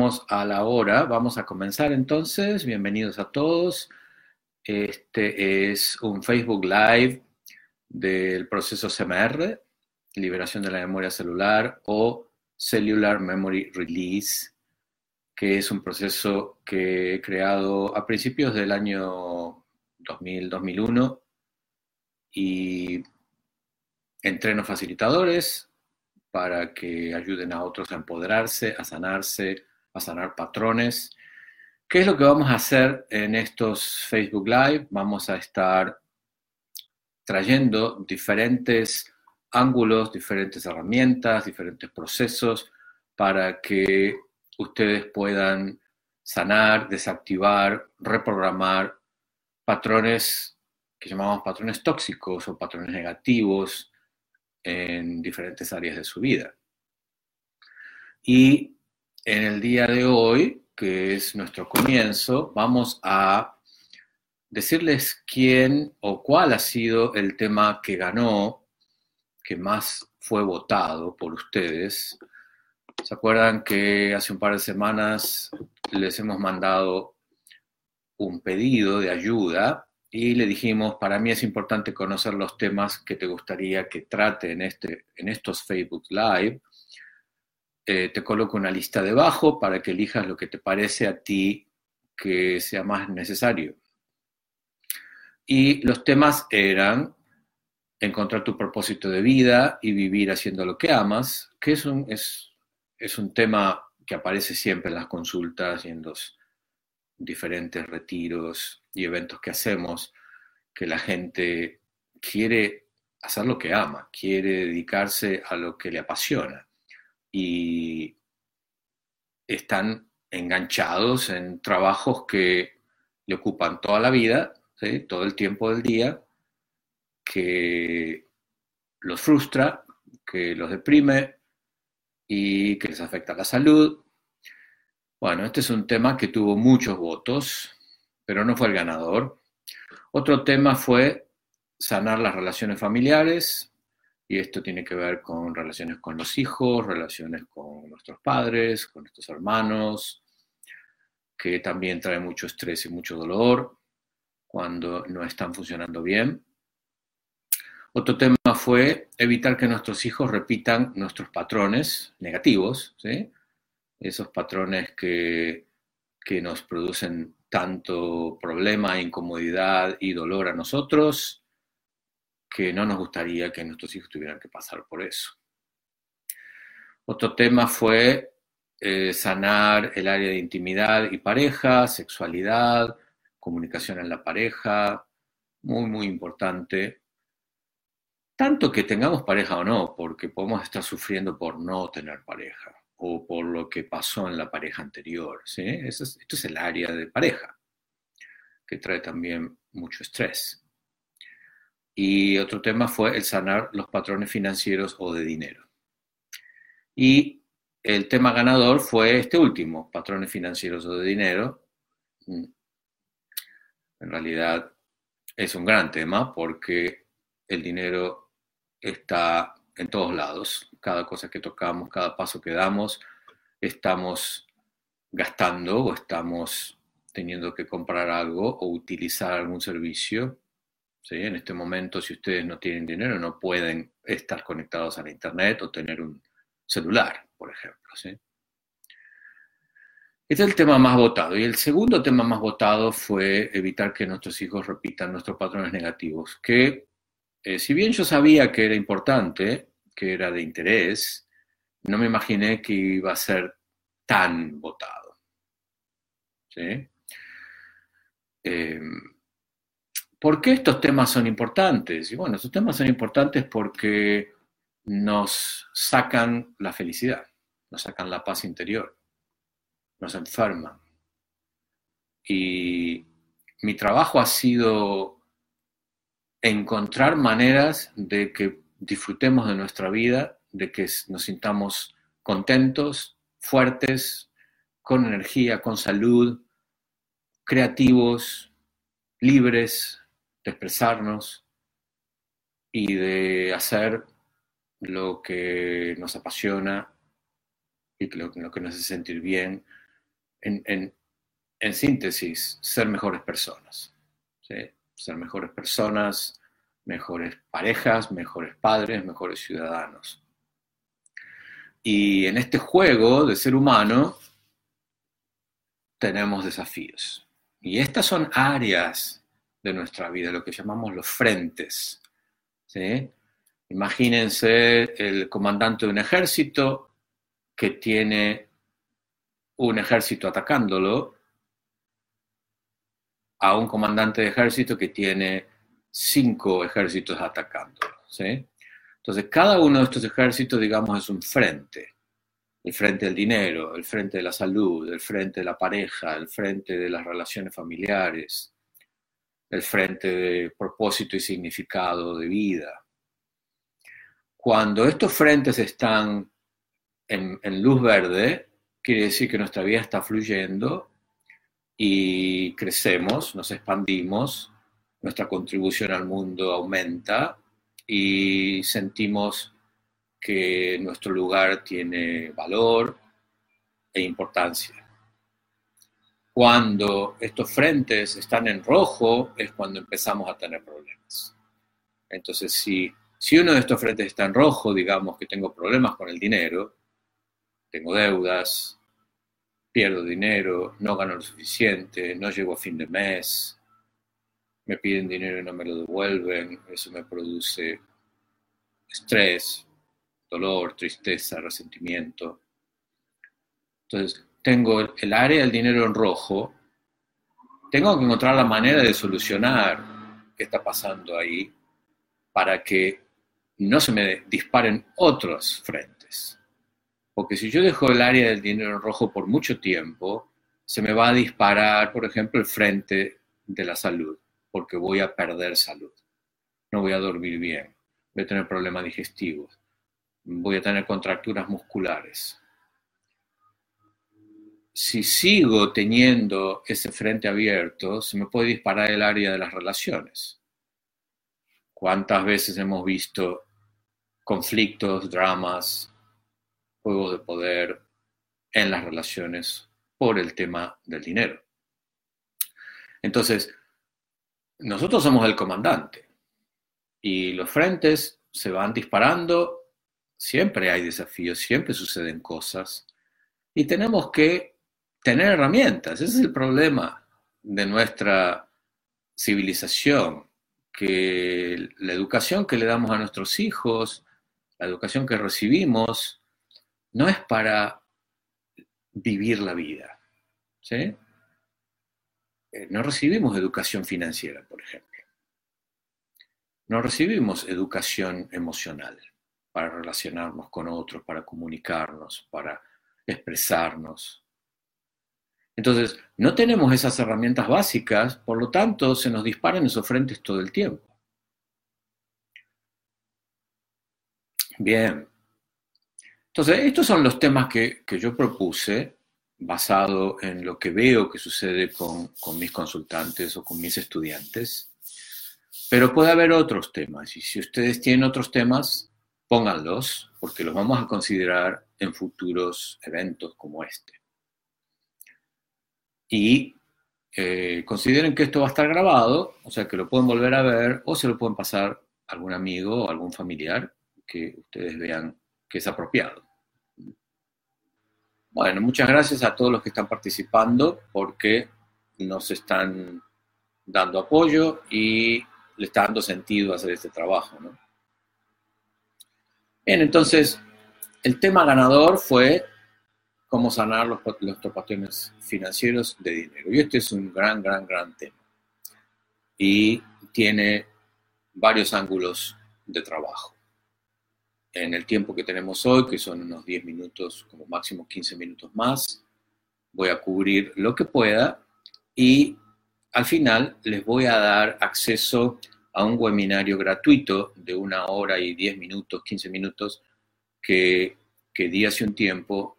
A la hora, vamos a comenzar entonces. Bienvenidos a todos. Este es un Facebook Live del proceso CMR, liberación de la memoria celular o Cellular Memory Release, que es un proceso que he creado a principios del año 2000-2001 y entreno facilitadores para que ayuden a otros a empoderarse, a sanarse, a sanar patrones. ¿Qué es lo que vamos a hacer en estos Facebook Live? Vamos a estar trayendo diferentes ángulos, diferentes herramientas, diferentes procesos para que ustedes puedan sanar, desactivar, reprogramar patrones que llamamos patrones tóxicos o patrones negativos, en diferentes áreas de su vida. Y en el día de hoy, que es nuestro comienzo, vamos a decirles quién o cuál ha sido el tema que ganó, que más fue votado por ustedes. ¿Se acuerdan que hace un par de semanas les hemos mandado un pedido de ayuda y le dijimos, para mí es importante conocer los temas que te gustaría que trate en, este, en estos Facebook Live. Eh, te coloco una lista debajo para que elijas lo que te parece a ti que sea más necesario. Y los temas eran encontrar tu propósito de vida y vivir haciendo lo que amas, que es un, es, es un tema que aparece siempre en las consultas y en los diferentes retiros y eventos que hacemos, que la gente quiere hacer lo que ama, quiere dedicarse a lo que le apasiona y están enganchados en trabajos que le ocupan toda la vida, todo el tiempo del día, que los frustra, que los deprime y que les afecta la salud bueno, este es un tema que tuvo muchos votos, pero no fue el ganador. Otro tema fue sanar las relaciones familiares, y esto tiene que ver con relaciones con los hijos, relaciones con nuestros padres, con nuestros hermanos, que también trae mucho estrés y mucho dolor cuando no están funcionando bien. Otro tema fue evitar que nuestros hijos repitan nuestros patrones negativos, esos patrones que, nos producen tanto problema, incomodidad y dolor a nosotros, que no nos gustaría que nuestros hijos tuvieran que pasar por eso. Otro tema fue eh, sanar el área de intimidad y pareja, sexualidad, comunicación en la pareja, muy, muy importante. Tanto que tengamos pareja o no, porque podemos estar sufriendo por no tener pareja o por lo que pasó en la pareja anterior. ¿sí? esto es el área de pareja, que trae también mucho estrés. Y otro tema fue el sanar los patrones financieros o de dinero. Y el tema ganador fue este último, patrones financieros o de dinero. Mm. En realidad es un gran tema porque el dinero está en todos lados. Cada cosa que tocamos, cada paso que damos, estamos gastando o estamos teniendo que comprar algo o utilizar algún servicio. ¿Sí? En este momento, si ustedes no tienen dinero, no pueden estar conectados a la Internet o tener un celular, por ejemplo. ¿sí? Este es el tema más votado. Y el segundo tema más votado fue evitar que nuestros hijos repitan nuestros patrones negativos, que eh, si bien yo sabía que era importante, que era de interés, no me imaginé que iba a ser tan votado. ¿Sí? Em, ¿Por qué estos temas son importantes? Y bueno, estos temas son importantes porque nos sacan la felicidad, nos sacan la paz interior, nos enferman. Y mi trabajo ha sido encontrar maneras de que disfrutemos de nuestra vida, de que nos sintamos contentos, fuertes, con energía, con salud, creativos, libres de expresarnos y de hacer lo que nos apasiona y lo, que nos hace sentir bien. En, en, en síntesis, ser mejores personas. Ser mejores personas, mejores parejas, mejores padres, mejores ciudadanos. Y en este juego de ser humano tenemos desafíos. Y estas son áreas de nuestra vida, lo que llamamos los frentes. Imagínense el comandante de un ejército que tiene un ejército atacándolo a un comandante de ejército que tiene cinco ejércitos atacándolo. Entonces, cada uno de estos ejércitos, digamos, es un frente. El frente del dinero, el frente de la salud, el frente de la pareja, el frente de las relaciones familiares, el frente de propósito y significado de vida. Cuando estos frentes están en, luz verde, quiere decir que nuestra vida está fluyendo y crecemos, nos expandimos, nuestra contribución al mundo aumenta y sentimos que nuestro lugar tiene valor e importancia. Cuando estos frentes están en rojo es cuando empezamos a tener problemas. Entonces, si, si uno de estos frentes está en rojo, digamos que tengo problemas con el dinero, tengo deudas, pierdo dinero, no gano lo suficiente, no llego a fin de mes, me piden dinero y no me lo devuelven, eso me produce estrés, dolor, tristeza, resentimiento. Entonces, tengo el área del dinero en rojo, tengo que encontrar la manera de solucionar qué está pasando ahí para que no se me disparen otros frentes. Porque si yo dejo el área del dinero en rojo por mucho tiempo, se me va a disparar, por ejemplo, el frente de la salud, porque voy a perder salud. No voy a dormir bien, voy a tener problemas digestivos, voy a tener contracturas musculares. Si sigo teniendo ese frente abierto, se me puede disparar el área de las relaciones. ¿Cuántas veces hemos visto conflictos, dramas, juegos de poder en las relaciones por el tema del dinero? Entonces, nosotros somos el comandante y los frentes se van disparando siempre hay desafíos, siempre suceden cosas y tenemos que tener herramientas. Ese es el problema de nuestra civilización, que la educación que le damos a nuestros hijos, la educación que recibimos, no es para vivir la vida. Eh, no recibimos educación financiera, por ejemplo. No recibimos educación emocional para relacionarnos con otros, para comunicarnos, para expresarnos. Entonces, no tenemos esas herramientas básicas, por lo tanto, se nos disparan esos frentes todo el tiempo. Bien. Entonces, estos son los temas que, yo propuse basado en lo que veo que sucede con, con mis consultantes o con mis estudiantes. Pero puede haber otros temas. Y si ustedes tienen otros temas, pónganlos porque los vamos a considerar en futuros eventos como este. Y eh, consideren que esto va a estar grabado, o sea que lo pueden volver a ver o se lo pueden pasar a algún amigo o algún familiar que ustedes vean que es apropiado. Bueno, muchas gracias a todos los que están participando porque nos están dando apoyo y le está dando sentido hacer este trabajo. ¿no? Bien, entonces, el tema ganador fue cómo sanar los, los financieros de dinero. Y este es un gran, gran, gran tema. Y tiene varios ángulos de trabajo. En el tiempo que tenemos hoy, que son unos 10 minutos, como máximo 15 minutos más, voy a cubrir lo que pueda y al final les voy a dar acceso a un webinario gratuito de una hora y diez minutos, 15 minutos, que, que di hace un tiempo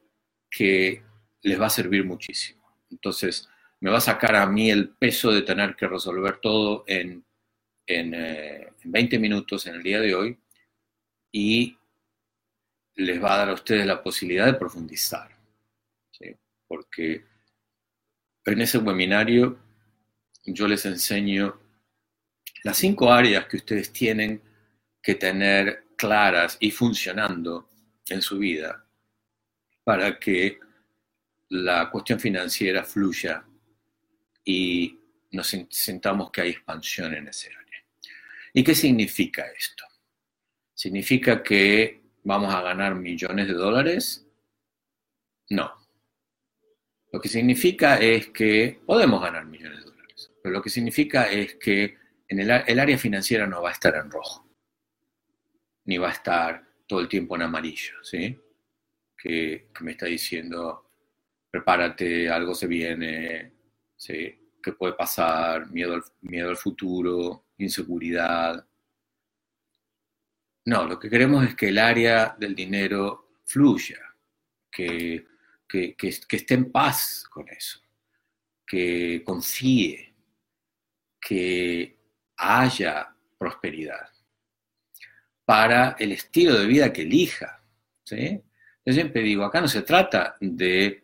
que les va a servir muchísimo. Entonces, me va a sacar a mí el peso de tener que resolver todo en, en, 20 eh, minutos en el día de hoy y les va a dar a ustedes la posibilidad de profundizar. Porque en ese webinario yo les enseño las cinco áreas que ustedes tienen que tener claras y funcionando en su vida para que la cuestión financiera fluya y nos sintamos que hay expansión en ese área. ¿Y qué significa esto? ¿Significa que vamos a ganar millones de dólares? No. Lo que significa es que podemos ganar millones de dólares, pero lo que significa es que en el, área financiera no va a estar en rojo, ni va a estar todo el tiempo en amarillo, ¿sí? Que, me está diciendo, prepárate, algo se viene, ¿sí? ¿Qué puede pasar? Miedo al, miedo al futuro, inseguridad. No, lo que queremos es que el área del dinero fluya, que que, esté en paz con eso, que confíe, que haya prosperidad para el estilo de vida que elija. ¿sí? Yo siempre digo, acá no se trata de,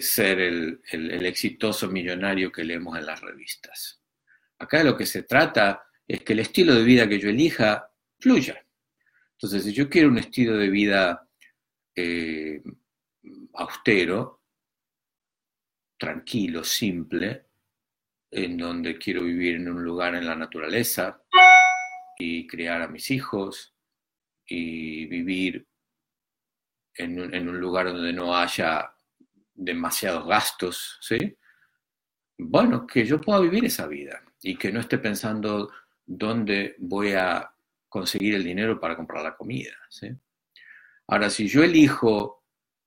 ser el, el, exitoso millonario que leemos en las revistas. Acá de lo que se trata es que el estilo de vida que yo elija fluya. Entonces, si yo quiero un estilo de vida eh, austero, tranquilo, simple, en donde quiero vivir en un lugar en la naturaleza y criar a mis hijos y vivir en un, lugar donde no haya demasiados gastos, ¿sí? Bueno, que yo pueda vivir esa vida y que no esté pensando dónde voy a conseguir el dinero para comprar la comida, ¿sí? Ahora, si yo elijo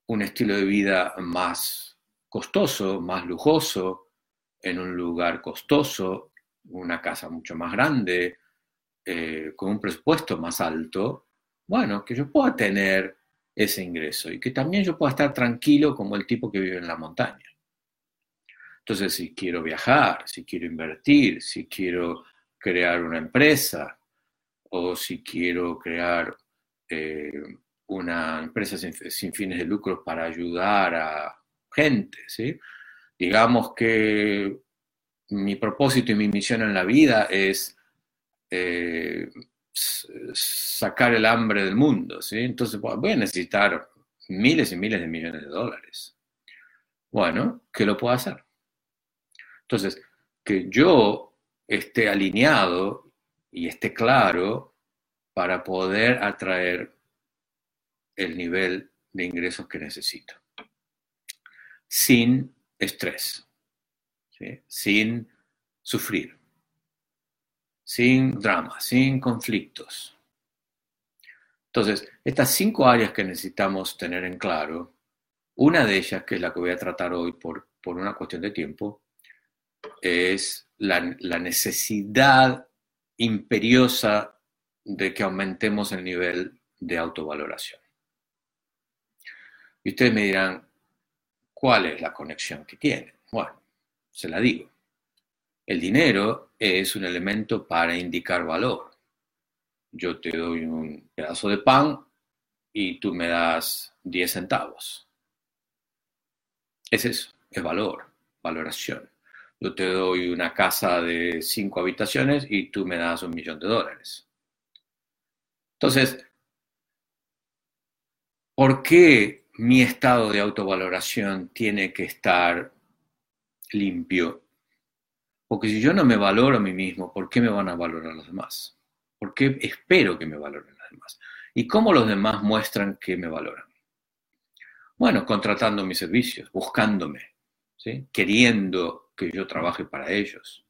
un estilo de vida más costoso, más lujoso, en un lugar costoso, una casa mucho más grande, eh, con un presupuesto más alto, bueno, que yo pueda tener ese ingreso y que también yo pueda estar tranquilo como el tipo que vive en la montaña. Entonces, si quiero viajar, si quiero invertir, si quiero crear una empresa o si quiero crear eh, una empresa sin, fines de lucro para ayudar a gente. Digamos que mi propósito y mi misión en la vida es eh, sacar el hambre del mundo, ¿sí? Entonces voy a necesitar miles y miles de millones de dólares. Bueno, ¿qué lo puedo hacer? Entonces, que yo esté alineado y esté claro para poder atraer el nivel de ingresos que necesito. Sin estrés, sin sufrir, sin drama, sin conflictos. Entonces, estas cinco áreas que necesitamos tener en claro, una de ellas, que es la que voy a tratar hoy por, por una cuestión de tiempo, es la, la necesidad imperiosa de que aumentemos el nivel de autovaloración. Y ustedes me dirán, ¿cuál es la conexión que tiene? Bueno, se la digo. El dinero es un elemento para indicar valor. Yo te doy un pedazo de pan y tú me das 10 centavos. Es eso, es valor, valoración. Yo te doy una casa de 5 habitaciones y tú me das un millón de dólares. Entonces, ¿por qué mi estado de autovaloración tiene que estar limpio. Porque si yo no me valoro a mí mismo, ¿por qué me van a valorar los demás? ¿Por qué espero que me valoren los demás? ¿Y cómo los demás muestran que me valoran? Bueno, contratando mis servicios, buscándome, queriendo que yo trabaje para ellos,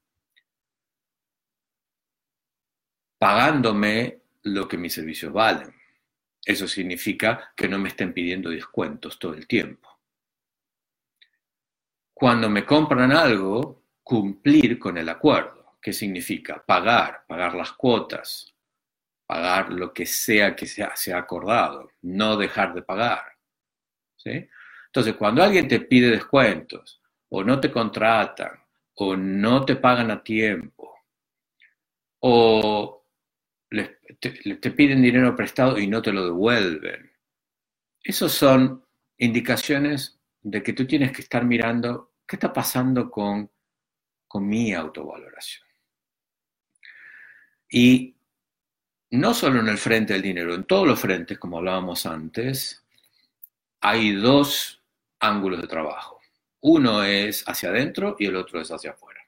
pagándome lo que mis servicios valen. Eso significa que no me estén pidiendo descuentos todo el tiempo. Cuando me compran algo, cumplir con el acuerdo. ¿Qué significa? Pagar, pagar las cuotas, pagar lo que sea que se ha, acordado, no dejar de pagar. ¿sí? Entonces, cuando alguien te pide descuentos, o no te contratan, o no te pagan a tiempo, o te, piden dinero prestado y no te lo devuelven, Esos son indicaciones de que tú tienes que estar mirando qué está pasando con, mi autovaloración. Y no solo en el frente del dinero, en todos los frentes, como hablábamos antes, hay dos ángulos de trabajo. Uno es hacia adentro y el otro es hacia afuera.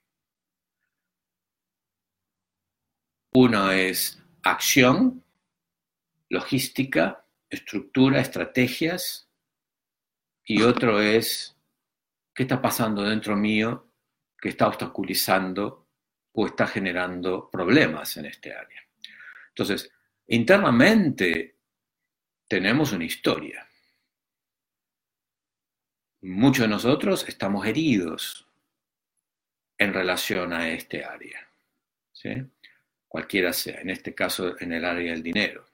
Uno es acción, logística, estructura, estrategias, y otro es qué está pasando dentro mío que está obstaculizando o está generando problemas en este área. Entonces, internamente tenemos una historia. Muchos de nosotros estamos heridos en relación a este área. Cualquiera sea, en este caso en el área del dinero.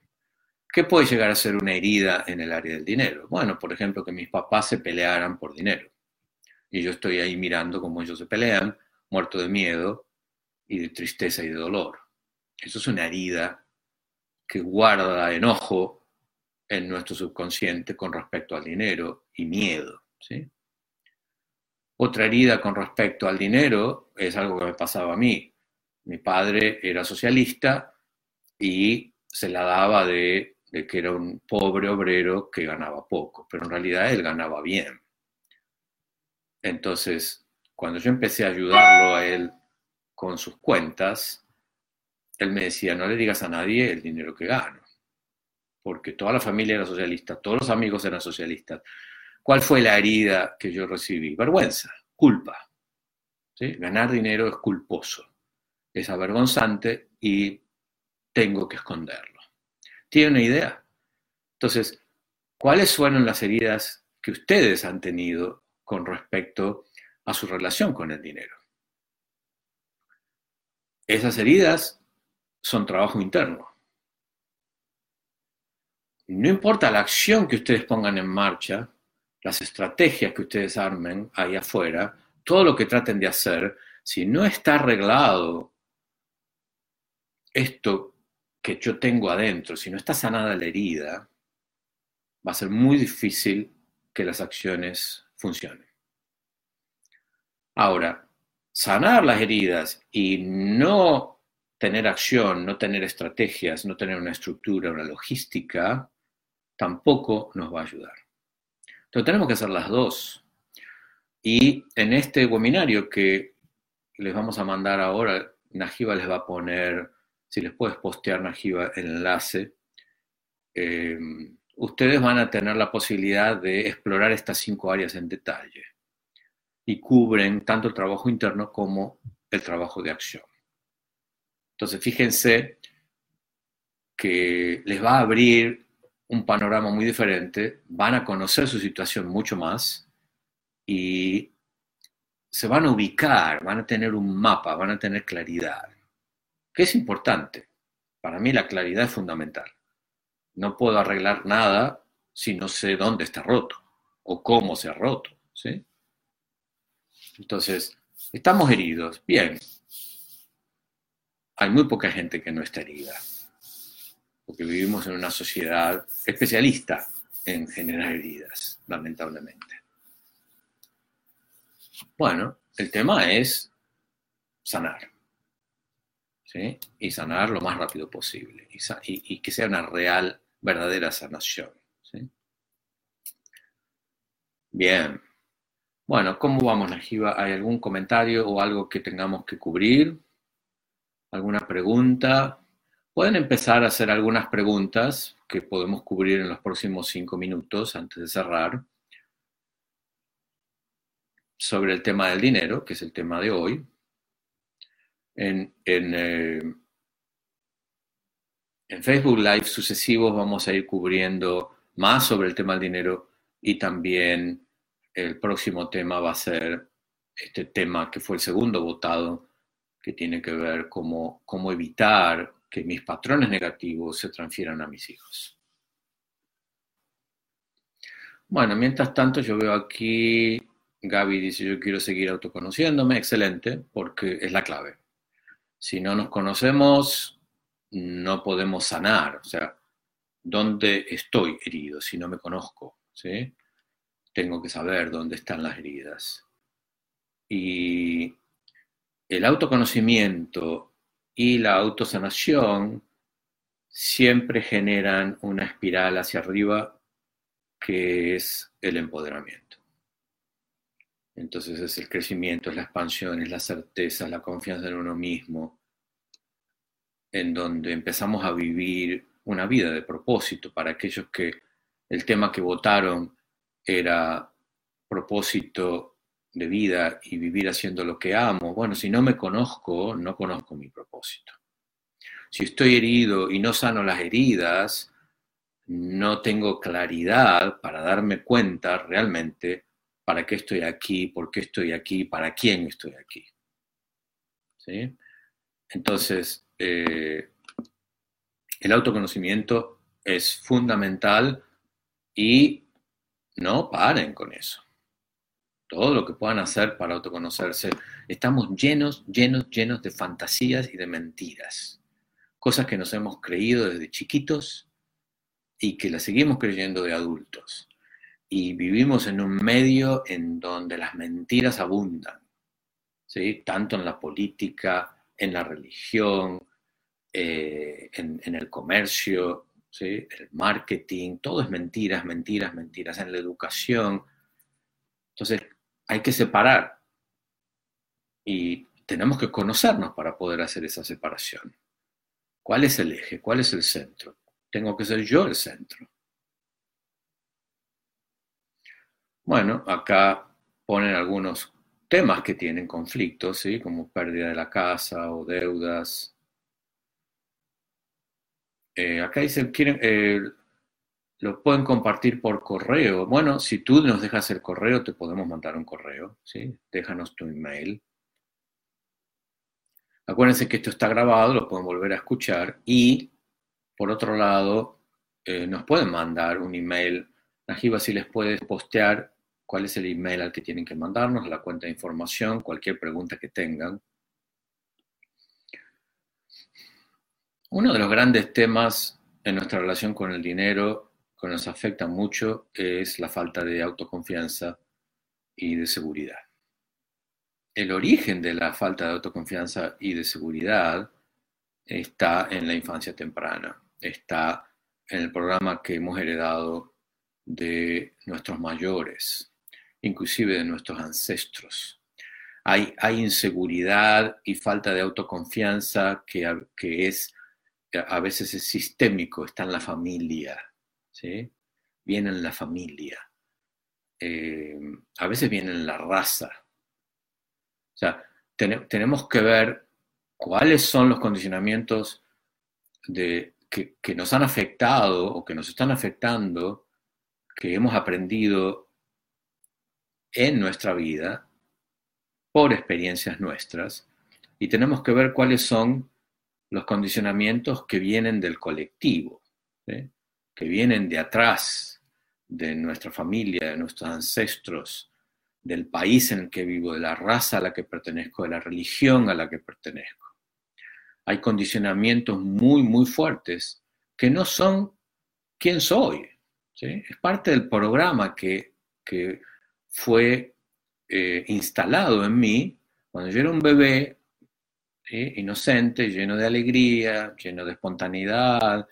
¿Qué puede llegar a ser una herida en el área del dinero? Bueno, por ejemplo, que mis papás se pelearan por dinero. Y yo estoy ahí mirando cómo ellos se pelean, muerto de miedo y de tristeza y de dolor. Eso es una herida que guarda enojo en nuestro subconsciente con respecto al dinero y miedo. ¿sí? Otra herida con respecto al dinero es algo que me pasaba a mí. Mi padre era socialista y se la daba de de que era un pobre obrero que ganaba poco, pero en realidad él ganaba bien. Entonces, cuando yo empecé a ayudarlo a él con sus cuentas, él me decía, no le digas a nadie el dinero que gano, porque toda la familia era socialista, todos los amigos eran socialistas. ¿Cuál fue la herida que yo recibí? Vergüenza, culpa. Ganar dinero es culposo, es avergonzante y tengo que esconderlo. ¿Tiene una idea? Entonces, ¿cuáles fueron las heridas que ustedes han tenido con respecto a su relación con el dinero? Esas heridas son trabajo interno. No importa la acción que ustedes pongan en marcha, las estrategias que ustedes armen ahí afuera, todo lo que traten de hacer, si no está arreglado esto que yo tengo adentro, si no está sanada la herida, va a ser muy difícil que las acciones funcionen. Ahora, sanar las heridas y no tener acción, no tener estrategias, no tener una estructura, una logística, tampoco nos va a ayudar. Entonces tenemos que hacer las dos. Y en este webinario que les vamos a mandar ahora, Najiba les va a poner si les puedes postear, Najiba, el enlace, eh, ustedes van a tener la posibilidad de explorar estas cinco áreas en detalle y cubren tanto el trabajo interno como el trabajo de acción. Entonces, fíjense que les va a abrir un panorama muy diferente, van a conocer su situación mucho más y se van a ubicar, van a tener un mapa, van a tener claridad que es importante. Para mí la claridad es fundamental. No puedo arreglar nada si no sé dónde está roto o cómo se ha roto. ¿sí? Entonces, estamos heridos. Bien. Hay muy poca gente que no está herida, porque vivimos en una sociedad especialista en generar heridas, lamentablemente. Bueno, el tema es sanar y sanar lo más rápido posible y, que sea una real, verdadera sanación. Bien. Bueno, ¿cómo vamos, Najiba? ¿Hay algún comentario o algo que tengamos que cubrir? ¿Alguna pregunta? Pueden empezar a hacer algunas preguntas que podemos cubrir en los próximos cinco minutos antes de cerrar sobre el tema del dinero, que es el tema de hoy en, eh, en, Facebook Live sucesivos vamos a ir cubriendo más sobre el tema del dinero y también el próximo tema va a ser este tema que fue el segundo votado, que tiene que ver cómo, cómo evitar que mis patrones negativos se transfieran a mis hijos. Bueno, mientras tanto yo veo aquí, Gaby dice, yo quiero seguir autoconociéndome, excelente, porque es la clave si no nos conocemos, no podemos sanar. O sea, dónde estoy herido si no me conozco, ¿sí? Tengo que saber dónde están las heridas. Y el autoconocimiento y la autosanación siempre generan una espiral hacia arriba que es el empoderamiento. Entonces es el crecimiento, es la expansión, es la certeza, la confianza en uno mismo, en donde empezamos a vivir una vida de propósito para aquellos que el tema que votaron era propósito de vida y vivir haciendo lo que amo. Bueno, si no me conozco, no conozco mi propósito. Si estoy herido y no sano las heridas, no tengo claridad para darme cuenta realmente para qué estoy aquí, por qué estoy aquí, para quién estoy aquí. ¿Sí? Entonces, eh, el autoconocimiento es fundamental y no paren con eso. Todo lo que puedan hacer para autoconocerse. Estamos llenos, llenos, llenos de fantasías y de mentiras. Cosas que nos hemos creído desde chiquitos y que las seguimos creyendo de adultos. Y vivimos en un medio en donde las mentiras abundan, ¿sí? tanto en la política, en la religión, eh, en, el comercio, el marketing, todo es mentiras, mentiras, mentiras, en la educación. Entonces, hay que separar y tenemos que conocernos para poder hacer esa separación. ¿Cuál es el eje? ¿Cuál es el centro? Tengo que ser yo el centro. Bueno, acá ponen algunos temas que tienen conflictos, ¿sí? como pérdida de la casa o deudas. Eh, acá dicen, quieren, eh, lo pueden compartir por correo. Bueno, si tú nos dejas el correo, te podemos mandar un correo, ¿sí? Déjanos tu email. Acuérdense que esto está grabado, lo pueden volver a escuchar y por otro lado, eh, nos pueden mandar un email. Najiba, si les puedes postear cuál es el email al que tienen que mandarnos, la cuenta de información, cualquier pregunta que tengan. Uno de los grandes temas en nuestra relación con el dinero que nos afecta mucho es la falta de autoconfianza y de seguridad. El origen de la falta de autoconfianza y de seguridad está en la infancia temprana está en el programa que hemos heredado de nuestros mayores, inclusive de nuestros ancestros. Hay, hay inseguridad y falta de autoconfianza que, que es a veces es sistémico, está en la familia, ¿sí? viene en la familia, eh, a veces viene en la raza. O sea, tenemos que ver cuáles son los condicionamientos de, que, nos han afectado o que nos están afectando, que hemos aprendido en nuestra vida por experiencias nuestras, y tenemos que ver cuáles son los condicionamientos que vienen del colectivo, que vienen de atrás, de nuestra familia, de nuestros ancestros, del país en el que vivo, de la raza a la que pertenezco, de la religión a la que pertenezco hay condicionamientos muy, muy fuertes que no son quién soy. Es parte del programa que, fue eh, instalado en mí cuando yo era un bebé inocente, lleno de alegría, lleno de espontaneidad,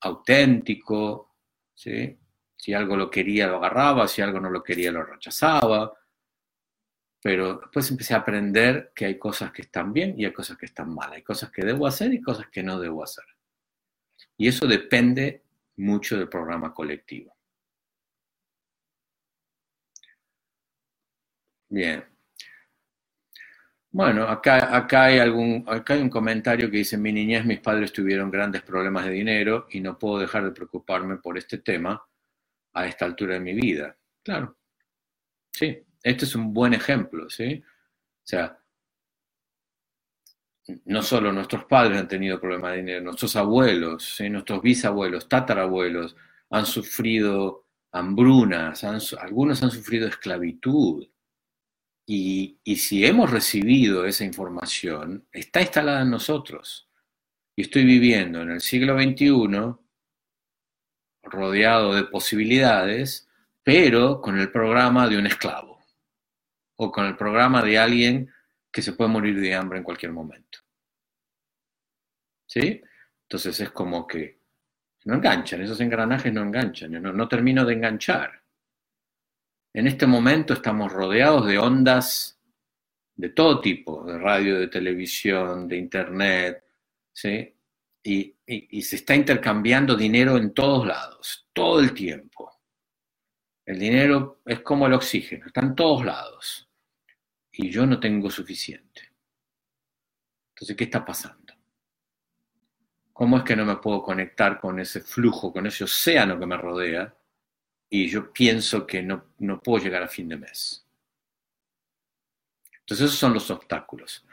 auténtico. Si algo lo quería, lo agarraba, si algo no lo quería, lo rechazaba pero después empecé a aprender que hay cosas que están bien y hay cosas que están mal, hay cosas que debo hacer y cosas que no debo hacer. Y eso depende mucho del programa colectivo. Bien. Bueno, acá, acá, hay algún, acá hay un comentario que dice, mi niñez mis padres tuvieron grandes problemas de dinero y no puedo dejar de preocuparme por este tema a esta altura de mi vida. Claro, sí, este es un buen ejemplo, ¿sí? O sea, no solo nuestros padres han tenido problemas de dinero, nuestros abuelos, nuestros bisabuelos, tatarabuelos han sufrido hambrunas, algunos han sufrido esclavitud. Y, si hemos recibido esa información, está instalada en nosotros. Y estoy viviendo en el siglo XXI rodeado de posibilidades, pero con el programa de un esclavo o con el programa de alguien que se puede morir de hambre en cualquier momento. ¿Sí? Entonces es como que no enganchan, esos engranajes no enganchan, no termino de enganchar. En este momento estamos rodeados de ondas de todo tipo, de radio, de televisión, de internet, ¿sí? Y, y, se está intercambiando dinero en todos lados, todo el tiempo. El dinero es como el oxígeno, está en todos lados. Y yo no tengo suficiente. Entonces, ¿qué está pasando? ¿Cómo es que no me puedo conectar con ese flujo, con ese océano que me rodea? Y yo pienso que no, no puedo llegar a fin de mes. Entonces, esos son los obstáculos.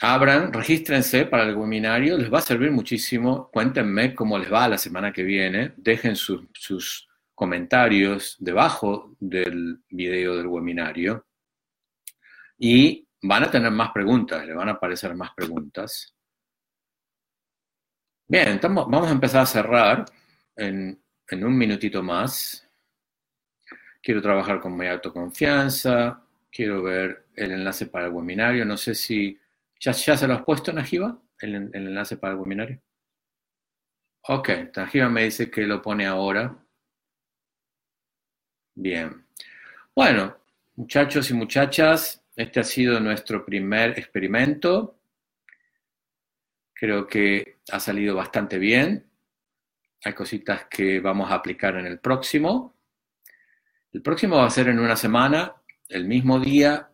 Abran, regístrense para el webinario, les va a servir muchísimo. Cuéntenme cómo les va la semana que viene. Dejen sus comentarios debajo del video del webinario. Y van a tener más preguntas, le van a aparecer más preguntas. Bien, vamos a empezar a cerrar en un minutito más. Quiero trabajar con mi autoconfianza. Quiero ver el enlace para el webinario. No sé si ¿Ya, se lo has puesto, Najiba, el, el enlace para el webinario? Ok, Najiba me dice que lo pone ahora. Bien. Bueno, muchachos y muchachas, este ha sido nuestro primer experimento. Creo que ha salido bastante bien. Hay cositas que vamos a aplicar en el próximo. El próximo va a ser en una semana, el mismo día,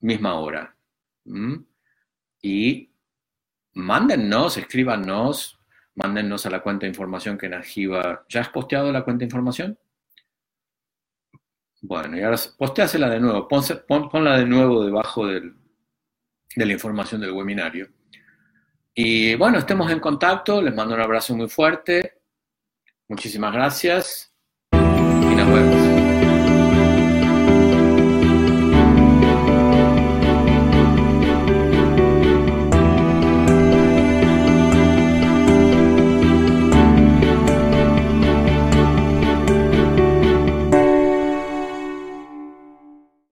misma hora. ¿Mm? y mándennos, escríbanos, mándennos a la cuenta de información que Najiba. ¿Ya has posteado la cuenta de información? Bueno, y ahora posteásela de nuevo, ponla de nuevo debajo de la información del webinario. Y bueno, estemos en contacto, les mando un abrazo muy fuerte. Muchísimas gracias.